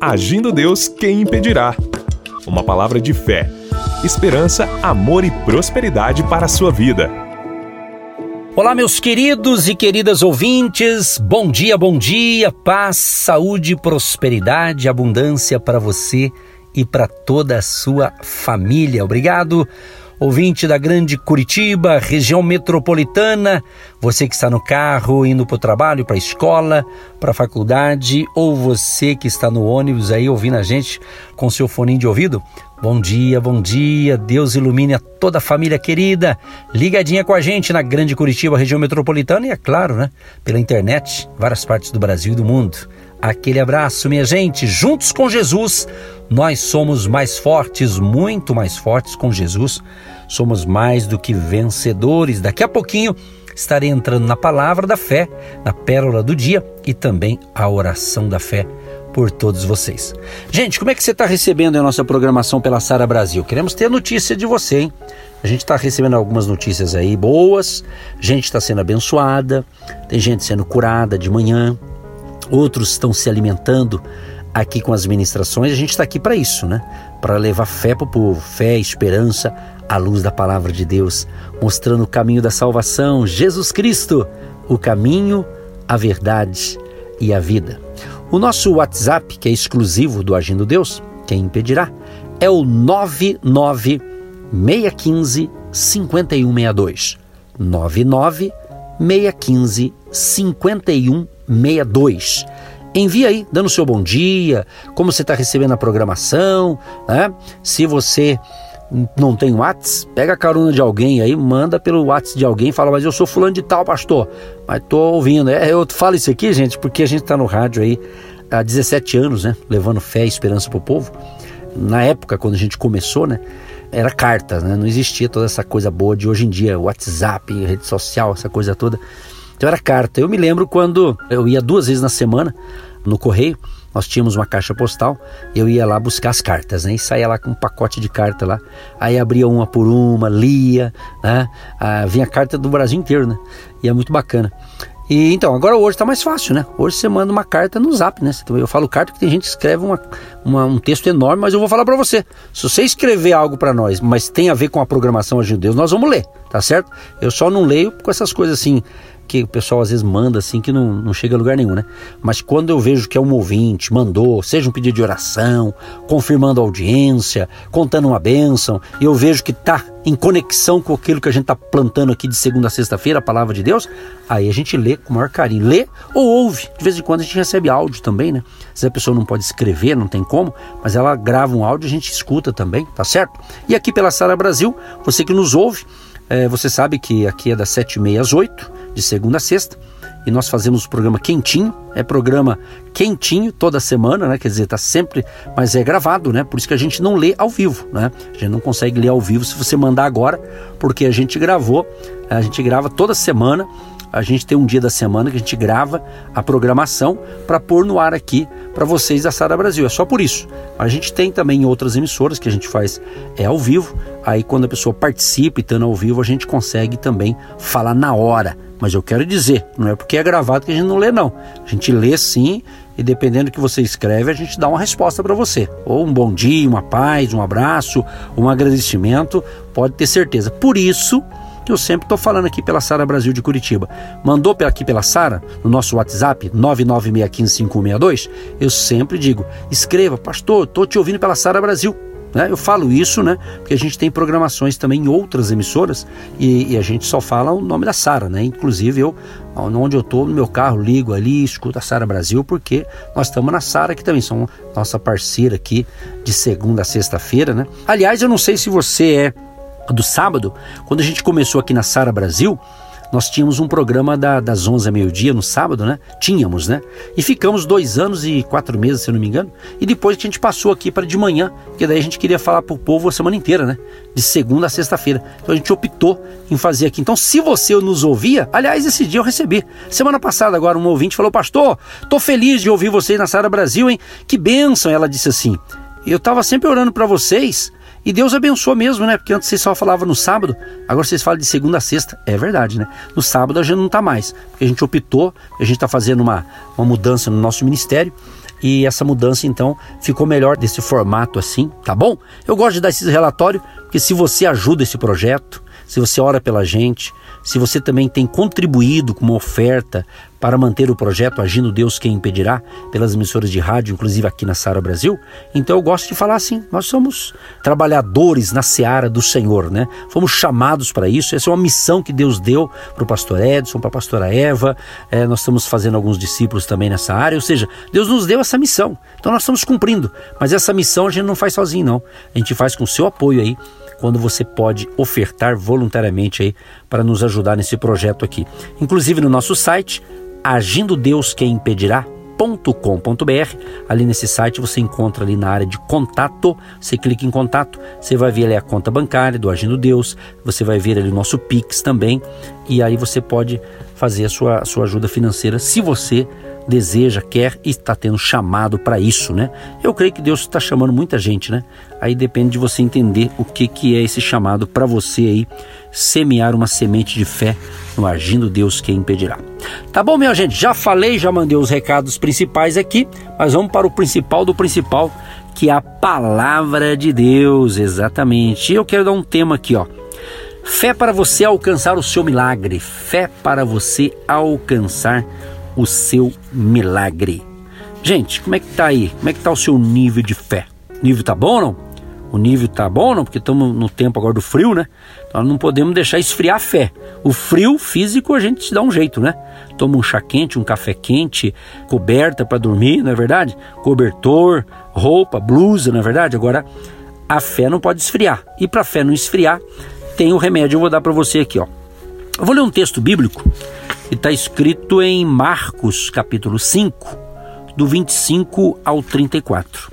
Agindo Deus, quem impedirá? Uma palavra de fé, esperança, amor e prosperidade para a sua vida. Olá, meus queridos e queridas ouvintes, bom dia, bom dia, paz, saúde, prosperidade, abundância para você e para toda a sua família. Obrigado ouvinte da Grande Curitiba, região metropolitana, você que está no carro, indo para o trabalho, para a escola, para a faculdade, ou você que está no ônibus aí ouvindo a gente com seu fone de ouvido, bom dia, bom dia, Deus ilumine a toda a família querida, ligadinha com a gente na Grande Curitiba, região metropolitana e, é claro, né, pela internet, várias partes do Brasil e do mundo. Aquele abraço, minha gente. Juntos com Jesus, nós somos mais fortes, muito mais fortes com Jesus. Somos mais do que vencedores. Daqui a pouquinho estarei entrando na palavra da fé, na pérola do dia e também a oração da fé por todos vocês. Gente, como é que você está recebendo a nossa programação pela Sara Brasil? Queremos ter notícia de você, hein? A gente está recebendo algumas notícias aí boas, gente está sendo abençoada, tem gente sendo curada de manhã, outros estão se alimentando aqui com as ministrações. A gente está aqui para isso, né? Para levar fé para o povo, fé, esperança, à luz da palavra de Deus, mostrando o caminho da salvação, Jesus Cristo, o caminho, a verdade e a vida. O nosso WhatsApp, que é exclusivo do Agindo Deus, quem impedirá, é o 99615 5162. 99 615 5162. Envia aí, dando seu bom dia, como você está recebendo a programação, né? Se você não tem WhatsApp, pega a carona de alguém aí, manda pelo WhatsApp de alguém, fala, mas eu sou fulano de tal, pastor, mas tô ouvindo. É, eu falo isso aqui, gente, porque a gente está no rádio aí há 17 anos, né? Levando fé e esperança pro povo. Na época, quando a gente começou, né? Era carta, né? Não existia toda essa coisa boa de hoje em dia, WhatsApp, rede social, essa coisa toda. Então era carta. Eu me lembro quando eu ia duas vezes na semana no correio, nós tínhamos uma caixa postal, eu ia lá buscar as cartas, né? E saía lá com um pacote de carta lá. Aí abria uma por uma, lia, né? Ah, vinha carta do Brasil inteiro, né? E é muito bacana. E então, agora hoje está mais fácil, né? Hoje você manda uma carta no zap, né? Eu falo carta que tem gente que escreve uma, uma, um texto enorme, mas eu vou falar para você. Se você escrever algo para nós, mas tem a ver com a programação de Deus, nós vamos ler, tá certo? Eu só não leio com essas coisas assim que o pessoal às vezes manda assim que não, não chega a lugar nenhum, né? Mas quando eu vejo que é um ouvinte, mandou, seja um pedido de oração, confirmando a audiência, contando uma bênção, e eu vejo que tá em conexão com aquilo que a gente tá plantando aqui de segunda a sexta-feira, a palavra de Deus, aí a gente lê com o maior carinho. Lê ou ouve. De vez em quando a gente recebe áudio também, né? Se a pessoa não pode escrever, não tem como, mas ela grava um áudio e a gente escuta também, tá certo? E aqui pela Sara Brasil, você que nos ouve, é, você sabe que aqui é das 7h30 às 8 de segunda a sexta. E nós fazemos o programa quentinho, é programa quentinho toda semana, né? Quer dizer, tá sempre, mas é gravado, né? Por isso que a gente não lê ao vivo, né? A gente não consegue ler ao vivo se você mandar agora, porque a gente gravou, a gente grava toda semana a gente tem um dia da semana que a gente grava a programação para pôr no ar aqui para vocês da Sara Brasil. É só por isso. A gente tem também outras emissoras que a gente faz é ao vivo. Aí quando a pessoa participa e estando ao vivo, a gente consegue também falar na hora. Mas eu quero dizer, não é porque é gravado que a gente não lê, não. A gente lê sim, e dependendo do que você escreve, a gente dá uma resposta para você. Ou um bom dia, uma paz, um abraço, um agradecimento, pode ter certeza. Por isso que eu sempre estou falando aqui pela Sara Brasil de Curitiba. Mandou aqui pela Sara, no nosso WhatsApp, 996155162, eu sempre digo, escreva, pastor, estou te ouvindo pela Sara Brasil. Né? Eu falo isso, né? Porque a gente tem programações também em outras emissoras e, e a gente só fala o nome da Sara, né? Inclusive eu, onde eu estou no meu carro, ligo ali, escuto a Sara Brasil, porque nós estamos na Sara, que também são nossa parceira aqui de segunda a sexta-feira, né? Aliás, eu não sei se você é do sábado, quando a gente começou aqui na Sara Brasil, nós tínhamos um programa da, das 11 a meio-dia no sábado, né? Tínhamos, né? E ficamos dois anos e quatro meses, se eu não me engano. E depois que a gente passou aqui para de manhã, porque daí a gente queria falar para o povo a semana inteira, né? De segunda a sexta-feira. Então a gente optou em fazer aqui. Então, se você nos ouvia, aliás, esse dia eu recebi. Semana passada, agora, um ouvinte falou: Pastor, tô feliz de ouvir vocês na Sara Brasil, hein? Que bênção! Ela disse assim. Eu estava sempre orando para vocês e Deus abençoa mesmo, né? Porque antes vocês só falavam no sábado, agora vocês falam de segunda a sexta. É verdade, né? No sábado a gente não está mais, porque a gente optou, a gente está fazendo uma, uma mudança no nosso ministério. e essa mudança então ficou melhor desse formato assim, tá bom? Eu gosto de dar esse relatório porque se você ajuda esse projeto, se você ora pela gente, se você também tem contribuído com uma oferta para manter o projeto Agindo Deus Quem Impedirá, pelas emissoras de rádio, inclusive aqui na Sara Brasil, então eu gosto de falar assim: nós somos trabalhadores na seara do Senhor, né? Fomos chamados para isso, essa é uma missão que Deus deu para o pastor Edson, para a pastora Eva, é, nós estamos fazendo alguns discípulos também nessa área, ou seja, Deus nos deu essa missão, então nós estamos cumprindo, mas essa missão a gente não faz sozinho, não, a gente faz com o seu apoio aí quando você pode ofertar voluntariamente aí para nos ajudar nesse projeto aqui. Inclusive no nosso site, agindo Deus quem impedirá? com.br Ali nesse site você encontra ali na área de contato, você clica em contato, você vai ver ali a conta bancária do Agindo Deus, você vai ver ali o nosso Pix também, e aí você pode fazer a sua, a sua ajuda financeira se você deseja, quer e está tendo chamado para isso, né? Eu creio que Deus está chamando muita gente, né? Aí depende de você entender o que, que é esse chamado para você aí semear uma semente de fé no agindo Deus que impedirá. Tá bom, minha gente? Já falei, já mandei os recados principais aqui, mas vamos para o principal do principal, que é a palavra de Deus, exatamente. E eu quero dar um tema aqui, ó. Fé para você alcançar o seu milagre. Fé para você alcançar o seu milagre. Gente, como é que tá aí? Como é que tá o seu nível de fé? O nível tá bom ou não? O nível tá bom ou não? Porque estamos no tempo agora do frio, né? Então não podemos deixar esfriar a fé. O frio físico a gente se dá um jeito, né? Toma um chá quente, um café quente, coberta para dormir, não é verdade? Cobertor, roupa, blusa, não é verdade? Agora a fé não pode esfriar. E para a fé não esfriar, tem o remédio, eu vou dar para você aqui, ó. Eu vou ler um texto bíblico está escrito em Marcos, capítulo 5, do 25 ao 34.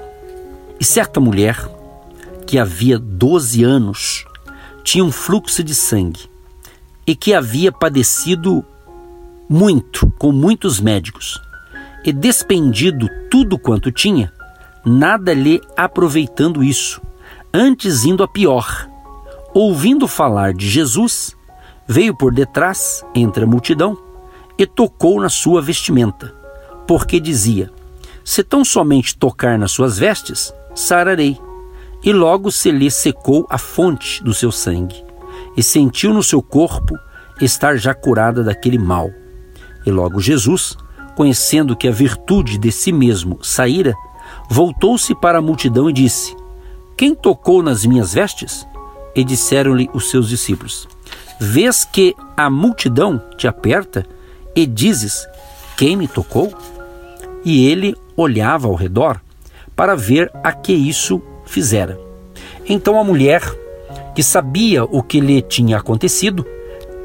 E certa mulher, que havia 12 anos, tinha um fluxo de sangue e que havia padecido muito com muitos médicos e despendido tudo quanto tinha, nada lhe aproveitando isso, antes indo a pior. Ouvindo falar de Jesus, veio por detrás, entre a multidão, e tocou na sua vestimenta, porque dizia: Se tão somente tocar nas suas vestes, sararei. E logo se lhe secou a fonte do seu sangue, e sentiu no seu corpo estar já curada daquele mal. E logo Jesus, conhecendo que a virtude de si mesmo saíra, voltou-se para a multidão e disse: Quem tocou nas minhas vestes? E disseram-lhe os seus discípulos: Vês que a multidão te aperta e dizes: Quem me tocou? E ele olhava ao redor para ver a que isso fizera. Então a mulher, que sabia o que lhe tinha acontecido,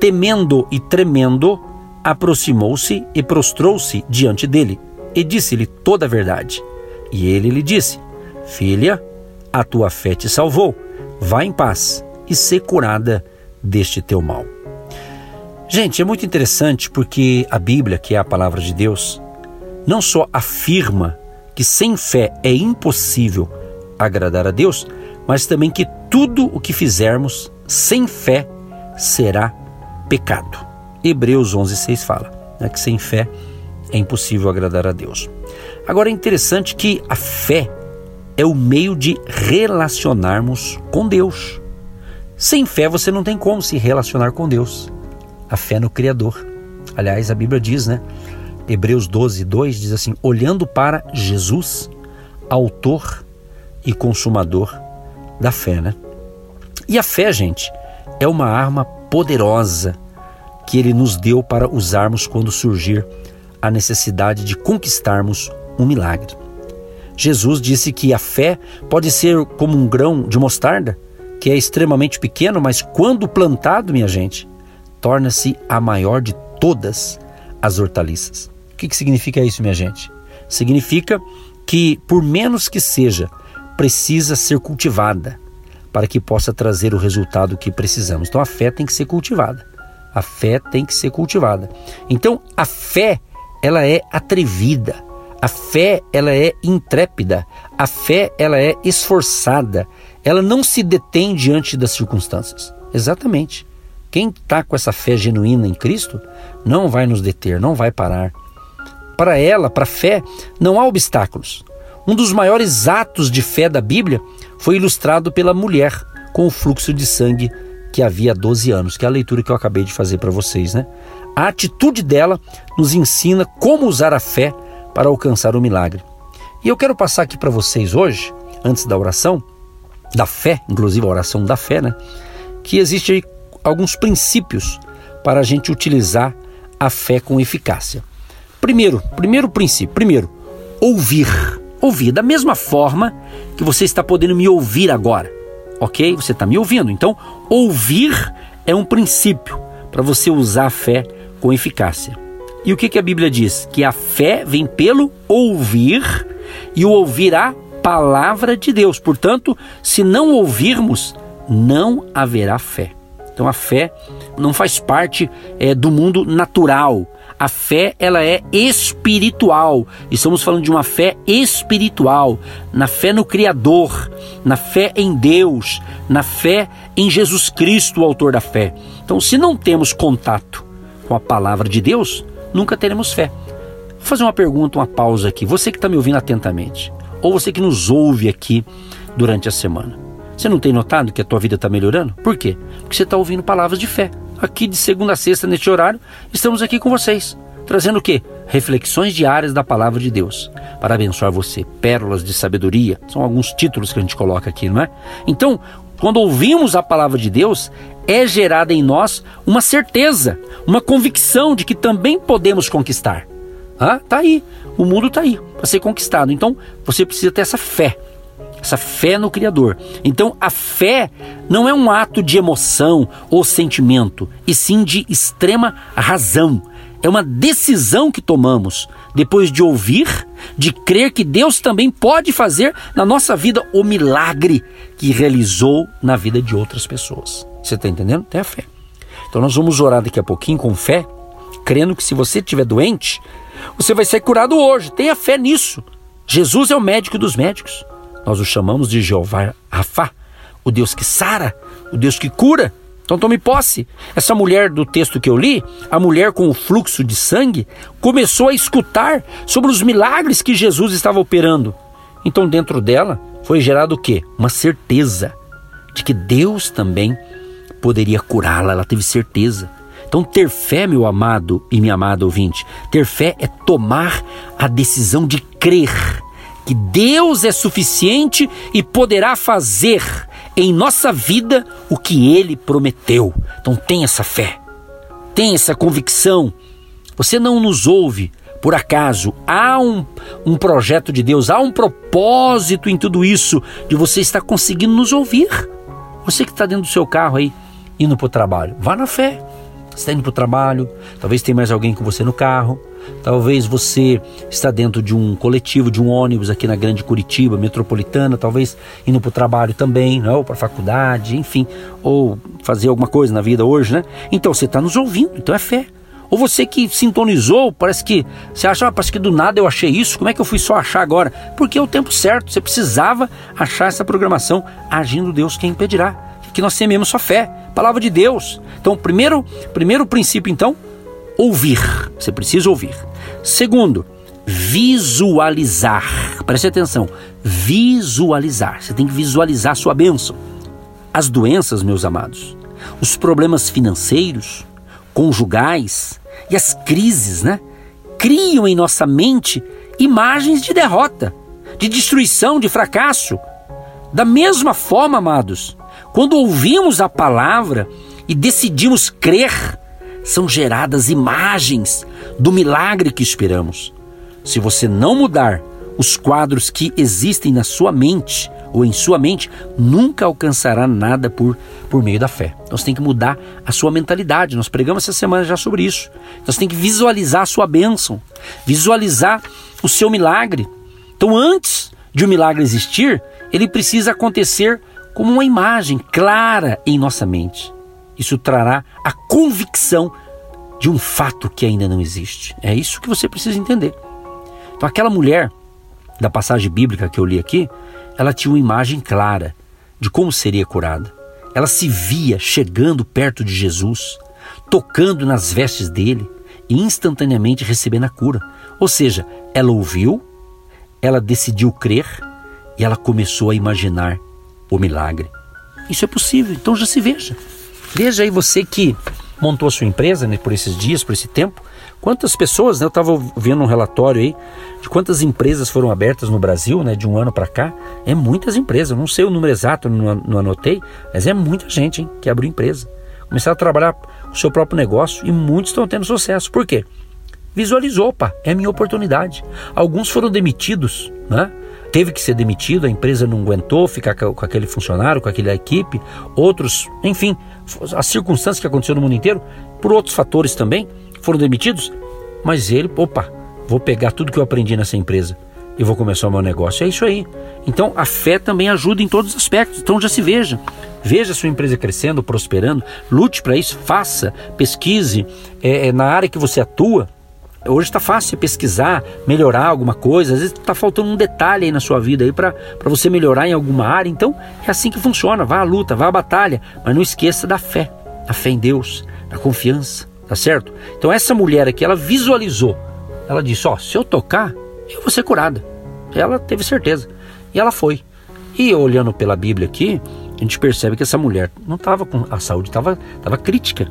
temendo e tremendo, aproximou-se e prostrou-se diante dele e disse-lhe toda a verdade. E ele lhe disse: Filha, a tua fé te salvou. Vá em paz e ser curada deste teu mal. Gente, é muito interessante porque a Bíblia, que é a palavra de Deus, não só afirma que sem fé é impossível agradar a Deus, mas também que tudo o que fizermos sem fé será pecado. Hebreus 11:6 fala né, que sem fé é impossível agradar a Deus. Agora é interessante que a fé é o meio de relacionarmos com Deus. Sem fé você não tem como se relacionar com Deus a fé no Criador. Aliás, a Bíblia diz, né? Hebreus 12, 2 diz assim: olhando para Jesus, autor e consumador da fé, né? E a fé, gente, é uma arma poderosa que ele nos deu para usarmos quando surgir a necessidade de conquistarmos um milagre. Jesus disse que a fé pode ser como um grão de mostarda, que é extremamente pequeno, mas quando plantado, minha gente, torna-se a maior de todas as hortaliças. O que, que significa isso, minha gente? Significa que, por menos que seja, precisa ser cultivada para que possa trazer o resultado que precisamos. Então a fé tem que ser cultivada. A fé tem que ser cultivada. Então a fé, ela é atrevida. A fé, ela é intrépida. A fé, ela é esforçada. Ela não se detém diante das circunstâncias. Exatamente. Quem está com essa fé genuína em Cristo não vai nos deter, não vai parar para ela, para a fé, não há obstáculos. Um dos maiores atos de fé da Bíblia foi ilustrado pela mulher com o fluxo de sangue que havia 12 anos, que é a leitura que eu acabei de fazer para vocês, né? A atitude dela nos ensina como usar a fé para alcançar o milagre. E eu quero passar aqui para vocês hoje, antes da oração, da fé, inclusive a oração da fé, né? Que existe alguns princípios para a gente utilizar a fé com eficácia. Primeiro, primeiro princípio, primeiro, ouvir. Ouvir da mesma forma que você está podendo me ouvir agora. OK? Você está me ouvindo. Então, ouvir é um princípio para você usar a fé com eficácia. E o que, que a Bíblia diz? Que a fé vem pelo ouvir e o ouvir a palavra de Deus. Portanto, se não ouvirmos, não haverá fé. Então a fé não faz parte é, do mundo natural. A fé ela é espiritual. Estamos falando de uma fé espiritual, na fé no Criador, na fé em Deus, na fé em Jesus Cristo, o autor da fé. Então, se não temos contato com a palavra de Deus, nunca teremos fé. Vou fazer uma pergunta, uma pausa aqui. Você que está me ouvindo atentamente, ou você que nos ouve aqui durante a semana. Você não tem notado que a tua vida está melhorando? Por quê? Porque você está ouvindo palavras de fé. Aqui de segunda a sexta, neste horário, estamos aqui com vocês. Trazendo o quê? Reflexões diárias da palavra de Deus. Para abençoar você. Pérolas de sabedoria. São alguns títulos que a gente coloca aqui, não é? Então, quando ouvimos a palavra de Deus, é gerada em nós uma certeza, uma convicção de que também podemos conquistar. Ah, tá aí. O mundo tá aí para ser conquistado. Então, você precisa ter essa fé essa fé no Criador. Então, a fé não é um ato de emoção ou sentimento, e sim de extrema razão. É uma decisão que tomamos depois de ouvir, de crer que Deus também pode fazer na nossa vida o milagre que realizou na vida de outras pessoas. Você está entendendo? Tem a fé. Então, nós vamos orar daqui a pouquinho com fé, crendo que se você estiver doente, você vai ser curado hoje. Tenha fé nisso. Jesus é o médico dos médicos. Nós o chamamos de Jeová Rafá, o Deus que sara, o Deus que cura. Então tome posse. Essa mulher do texto que eu li, a mulher com o fluxo de sangue, começou a escutar sobre os milagres que Jesus estava operando. Então dentro dela foi gerado o quê? Uma certeza de que Deus também poderia curá-la. Ela teve certeza. Então ter fé, meu amado e minha amada ouvinte, ter fé é tomar a decisão de crer que Deus é suficiente e poderá fazer em nossa vida o que ele prometeu. Então tem essa fé, tem essa convicção. Você não nos ouve por acaso. Há um, um projeto de Deus, há um propósito em tudo isso de você estar conseguindo nos ouvir. Você que está dentro do seu carro aí, indo para o trabalho, vá na fé. Você está indo para o trabalho, talvez tenha mais alguém com você no carro. Talvez você está dentro de um coletivo, de um ônibus aqui na Grande Curitiba, metropolitana, talvez indo para o trabalho também, né? ou para a faculdade, enfim, ou fazer alguma coisa na vida hoje, né? Então você está nos ouvindo, então é fé. Ou você que sintonizou, parece que você acha, ah, parece que do nada eu achei isso, como é que eu fui só achar agora? Porque é o tempo certo, você precisava achar essa programação, agindo Deus quem impedirá. Que nós tememos sua fé, palavra de Deus. Então, primeiro, primeiro princípio, então, ouvir. Você precisa ouvir. Segundo, visualizar. Preste atenção. Visualizar. Você tem que visualizar a sua bênção. As doenças, meus amados, os problemas financeiros, conjugais e as crises, né? Criam em nossa mente imagens de derrota, de destruição, de fracasso. Da mesma forma, amados, quando ouvimos a palavra e decidimos crer, são geradas imagens do milagre que esperamos. Se você não mudar os quadros que existem na sua mente ou em sua mente, nunca alcançará nada por, por meio da fé. Então você tem que mudar a sua mentalidade. Nós pregamos essa semana já sobre isso. Então você tem que visualizar a sua bênção, visualizar o seu milagre. Então antes de um milagre existir, ele precisa acontecer como uma imagem clara em nossa mente. Isso trará a convicção de um fato que ainda não existe. É isso que você precisa entender. Então, aquela mulher da passagem bíblica que eu li aqui, ela tinha uma imagem clara de como seria curada. Ela se via chegando perto de Jesus, tocando nas vestes dele e instantaneamente recebendo a cura. Ou seja, ela ouviu, ela decidiu crer e ela começou a imaginar o milagre. Isso é possível, então já se veja. Veja aí você que montou a sua empresa né, por esses dias, por esse tempo. Quantas pessoas, né, eu estava vendo um relatório aí de quantas empresas foram abertas no Brasil, né, de um ano para cá. É muitas empresas, eu não sei o número exato, não, não anotei, mas é muita gente hein, que abriu empresa. Começaram a trabalhar o seu próprio negócio e muitos estão tendo sucesso. Por quê? Visualizou, opa, é minha oportunidade. Alguns foram demitidos, né? Teve que ser demitido, a empresa não aguentou ficar com aquele funcionário, com aquela equipe. Outros, enfim, as circunstâncias que aconteceram no mundo inteiro, por outros fatores também, foram demitidos. Mas ele, opa, vou pegar tudo que eu aprendi nessa empresa e vou começar o meu negócio. É isso aí. Então a fé também ajuda em todos os aspectos. Então já se veja. Veja a sua empresa crescendo, prosperando, lute para isso, faça, pesquise é, é, na área que você atua. Hoje está fácil pesquisar, melhorar alguma coisa. Às vezes está faltando um detalhe aí na sua vida aí para você melhorar em alguma área. Então é assim que funciona. Vá à luta, vá à batalha, mas não esqueça da fé, da fé em Deus, da confiança, tá certo? Então essa mulher aqui, ela visualizou. Ela disse: ó, se eu tocar, eu vou ser curada. Ela teve certeza e ela foi. E olhando pela Bíblia aqui, a gente percebe que essa mulher não estava com a saúde, estava tava crítica.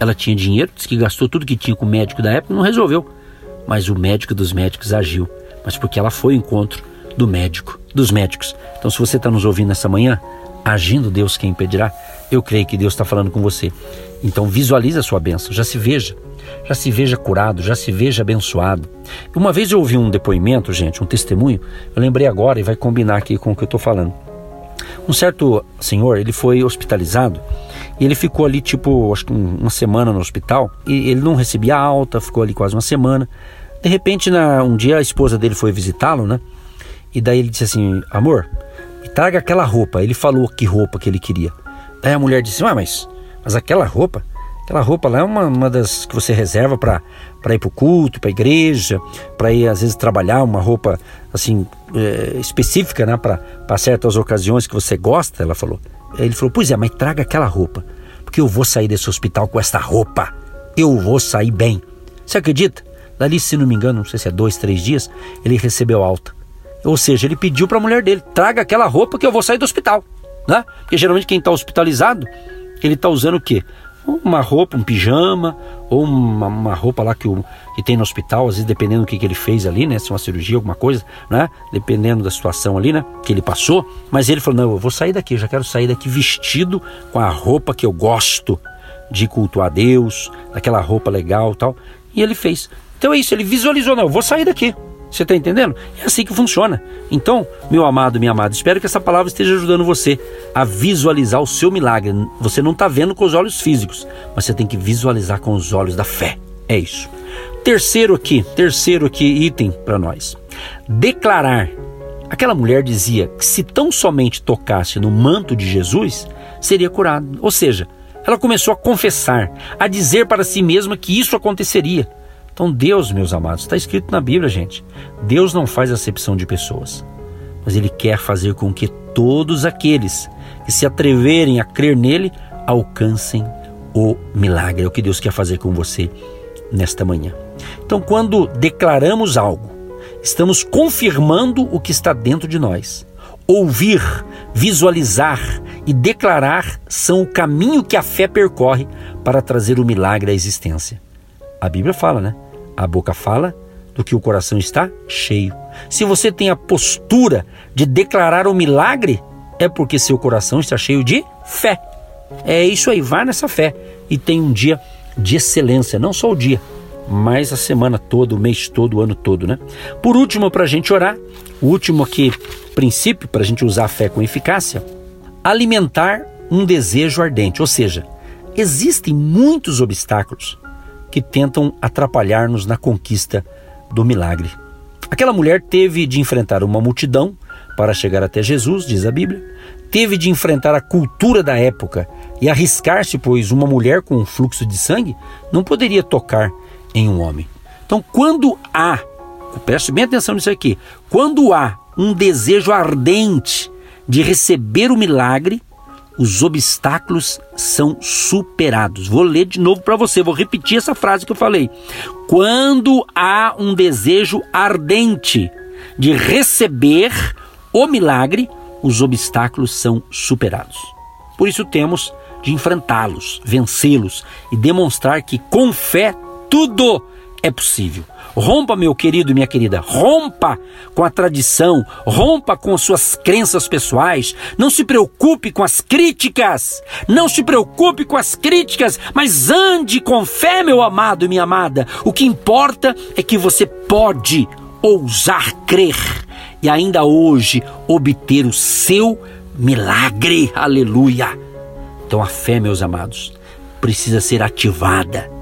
Ela tinha dinheiro, disse que gastou tudo que tinha com o médico da época, não resolveu. Mas o médico dos médicos agiu. Mas porque ela foi ao encontro do médico, dos médicos. Então, se você está nos ouvindo nessa manhã, agindo Deus quem impedirá, eu creio que Deus está falando com você. Então, visualize a sua bênção, já se veja. Já se veja curado, já se veja abençoado. Uma vez eu ouvi um depoimento, gente, um testemunho, eu lembrei agora e vai combinar aqui com o que eu estou falando. Um certo senhor, ele foi hospitalizado e ele ficou ali, tipo, acho que uma semana no hospital. E ele não recebia alta, ficou ali quase uma semana. De repente, na, um dia a esposa dele foi visitá-lo, né? E daí ele disse assim: Amor, me traga aquela roupa. Ele falou que roupa que ele queria. Daí a mulher disse: Ah, mas, mas aquela roupa? Aquela roupa lá é uma, uma das que você reserva para ir para o culto, para a igreja, para ir às vezes trabalhar, uma roupa assim é, específica, né? Para certas ocasiões que você gosta, ela falou. Ele falou: Pois é, mas traga aquela roupa, porque eu vou sair desse hospital com essa roupa. Eu vou sair bem. Você acredita? Dali, se não me engano, não sei se é dois, três dias, ele recebeu alta. Ou seja, ele pediu para a mulher dele: traga aquela roupa que eu vou sair do hospital. Né? Porque geralmente quem está hospitalizado, ele está usando o quê? Uma roupa, um pijama, ou uma, uma roupa lá que, o, que tem no hospital, às vezes dependendo do que, que ele fez ali, né? Se é uma cirurgia, alguma coisa, né? Dependendo da situação ali, né? Que ele passou. Mas ele falou: não, eu vou sair daqui, eu já quero sair daqui vestido com a roupa que eu gosto de cultuar Deus, daquela roupa legal tal. E ele fez. Então é isso, ele visualizou, não, eu vou sair daqui. Você está entendendo? É assim que funciona. Então, meu amado, minha amada, espero que essa palavra esteja ajudando você a visualizar o seu milagre. Você não está vendo com os olhos físicos, mas você tem que visualizar com os olhos da fé. É isso. Terceiro aqui, terceiro aqui item para nós. Declarar. Aquela mulher dizia que se tão somente tocasse no manto de Jesus, seria curado. Ou seja, ela começou a confessar, a dizer para si mesma que isso aconteceria. Então, Deus, meus amados, está escrito na Bíblia, gente. Deus não faz acepção de pessoas, mas Ele quer fazer com que todos aqueles que se atreverem a crer nele alcancem o milagre. É o que Deus quer fazer com você nesta manhã. Então, quando declaramos algo, estamos confirmando o que está dentro de nós. Ouvir, visualizar e declarar são o caminho que a fé percorre para trazer o milagre à existência. A Bíblia fala, né? A boca fala do que o coração está cheio. Se você tem a postura de declarar o milagre, é porque seu coração está cheio de fé. É isso aí, vá nessa fé e tenha um dia de excelência, não só o dia, mas a semana toda, o mês todo, o ano todo, né? Por último, para a gente orar, o último aqui, princípio para a gente usar a fé com eficácia, alimentar um desejo ardente, ou seja, existem muitos obstáculos que tentam atrapalhar-nos na conquista do milagre. Aquela mulher teve de enfrentar uma multidão para chegar até Jesus, diz a Bíblia, teve de enfrentar a cultura da época e arriscar-se, pois uma mulher com um fluxo de sangue não poderia tocar em um homem. Então, quando há, preste bem atenção nisso aqui, quando há um desejo ardente de receber o milagre, os obstáculos são superados. Vou ler de novo para você, vou repetir essa frase que eu falei. Quando há um desejo ardente de receber o milagre, os obstáculos são superados. Por isso temos de enfrentá-los, vencê-los e demonstrar que com fé tudo é possível. Rompa, meu querido e minha querida, rompa com a tradição, rompa com suas crenças pessoais. Não se preocupe com as críticas, não se preocupe com as críticas, mas ande com fé, meu amado e minha amada. O que importa é que você pode ousar crer e ainda hoje obter o seu milagre. Aleluia! Então a fé, meus amados, precisa ser ativada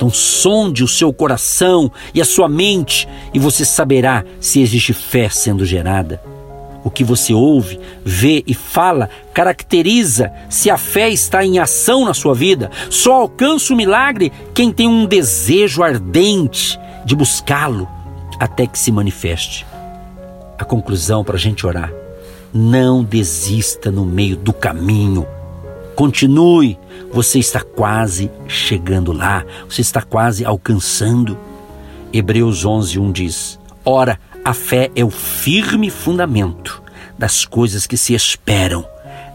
então sonde o seu coração e a sua mente e você saberá se existe fé sendo gerada. O que você ouve, vê e fala caracteriza se a fé está em ação na sua vida. Só alcança o milagre quem tem um desejo ardente de buscá-lo até que se manifeste. A conclusão para a gente orar: não desista no meio do caminho. Continue, você está quase chegando lá, você está quase alcançando. Hebreus 11, 1 diz: Ora, a fé é o firme fundamento das coisas que se esperam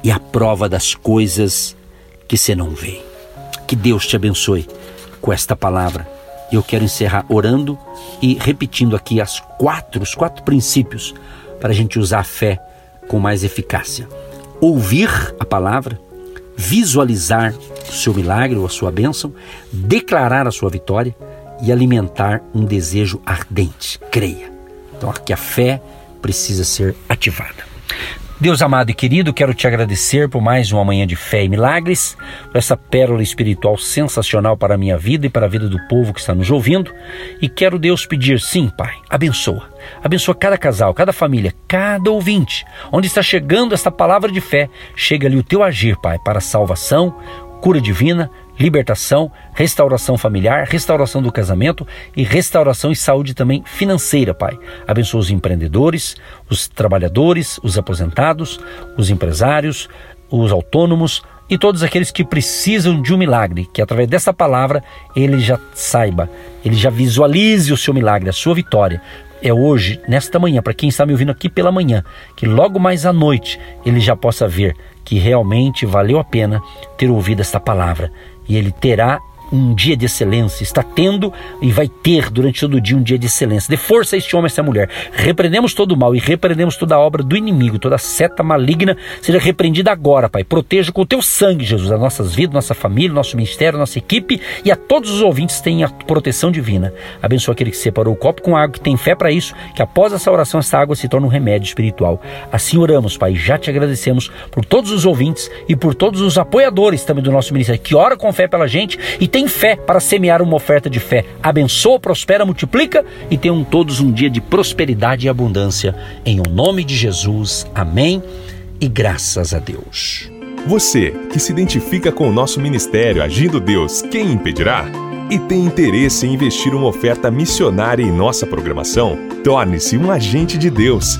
e a prova das coisas que se não vê. Que Deus te abençoe com esta palavra. Eu quero encerrar orando e repetindo aqui as quatro, os quatro princípios para a gente usar a fé com mais eficácia. Ouvir a palavra, visualizar o seu milagre ou a sua bênção, declarar a sua vitória e alimentar um desejo ardente. Creia. Então aqui a fé precisa ser ativada. Deus amado e querido, quero te agradecer por mais uma manhã de fé e milagres, por essa pérola espiritual sensacional para a minha vida e para a vida do povo que está nos ouvindo. E quero, Deus, pedir, sim, Pai, abençoa. Abençoa cada casal, cada família, cada ouvinte. Onde está chegando esta palavra de fé, chega ali o teu agir, Pai, para salvação, cura divina, libertação, restauração familiar, restauração do casamento e restauração e saúde também financeira, Pai. Abençoa os empreendedores, os trabalhadores, os aposentados, os empresários, os autônomos e todos aqueles que precisam de um milagre, que através dessa palavra ele já saiba, ele já visualize o seu milagre, a sua vitória. É hoje, nesta manhã, para quem está me ouvindo aqui pela manhã, que logo mais à noite ele já possa ver que realmente valeu a pena ter ouvido esta palavra e ele terá um dia de excelência, está tendo e vai ter durante todo o dia um dia de excelência. Dê força a este homem, a esta mulher. Repreendemos todo o mal e repreendemos toda a obra do inimigo, toda seta maligna seja repreendida agora, Pai. Proteja com o teu sangue, Jesus, as nossas vidas, nossa família, nosso ministério, nossa equipe e a todos os ouvintes tenham a proteção divina. Abençoa aquele que separou o copo com água, que tem fé para isso, que após essa oração essa água se torne um remédio espiritual. Assim oramos, Pai. Já te agradecemos por todos os ouvintes e por todos os apoiadores também do nosso ministério que ora com fé pela gente e tem fé para semear uma oferta de fé. Abençoa, prospera, multiplica e tenham todos um dia de prosperidade e abundância. Em o nome de Jesus. Amém. E graças a Deus. Você que se identifica com o nosso ministério Agindo Deus, quem impedirá? E tem interesse em investir uma oferta missionária em nossa programação? Torne-se um agente de Deus